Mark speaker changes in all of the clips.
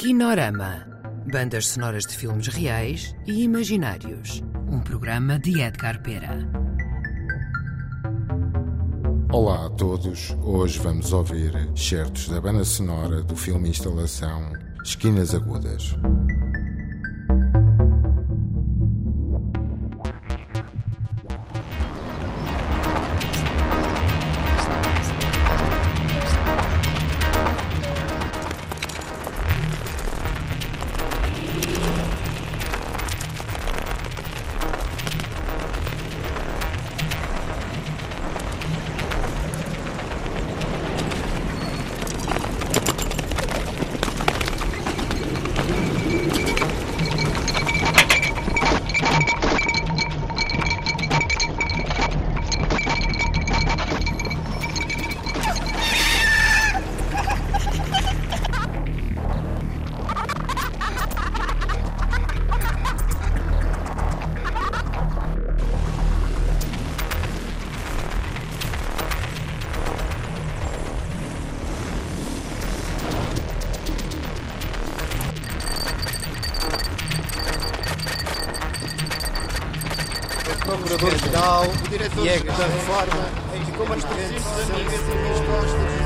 Speaker 1: Kinorama. Bandas sonoras de filmes reais e imaginários. Um programa de Edgar Pera.
Speaker 2: Olá a todos. Hoje vamos ouvir certos da banda sonora do filme instalação Esquinas Agudas.
Speaker 3: Procurador-Geral, o diretor da reforma, e como as presentes amigas e minhas costas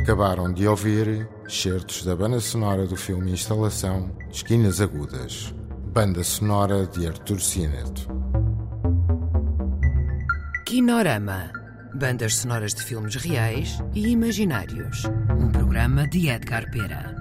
Speaker 2: Acabaram de ouvir certos da banda sonora do filme Instalação Esquinas Agudas, banda sonora de Artur Cineto.
Speaker 1: Kinorama. Bandas sonoras de filmes reais e imaginários. Um programa de Edgar Pera.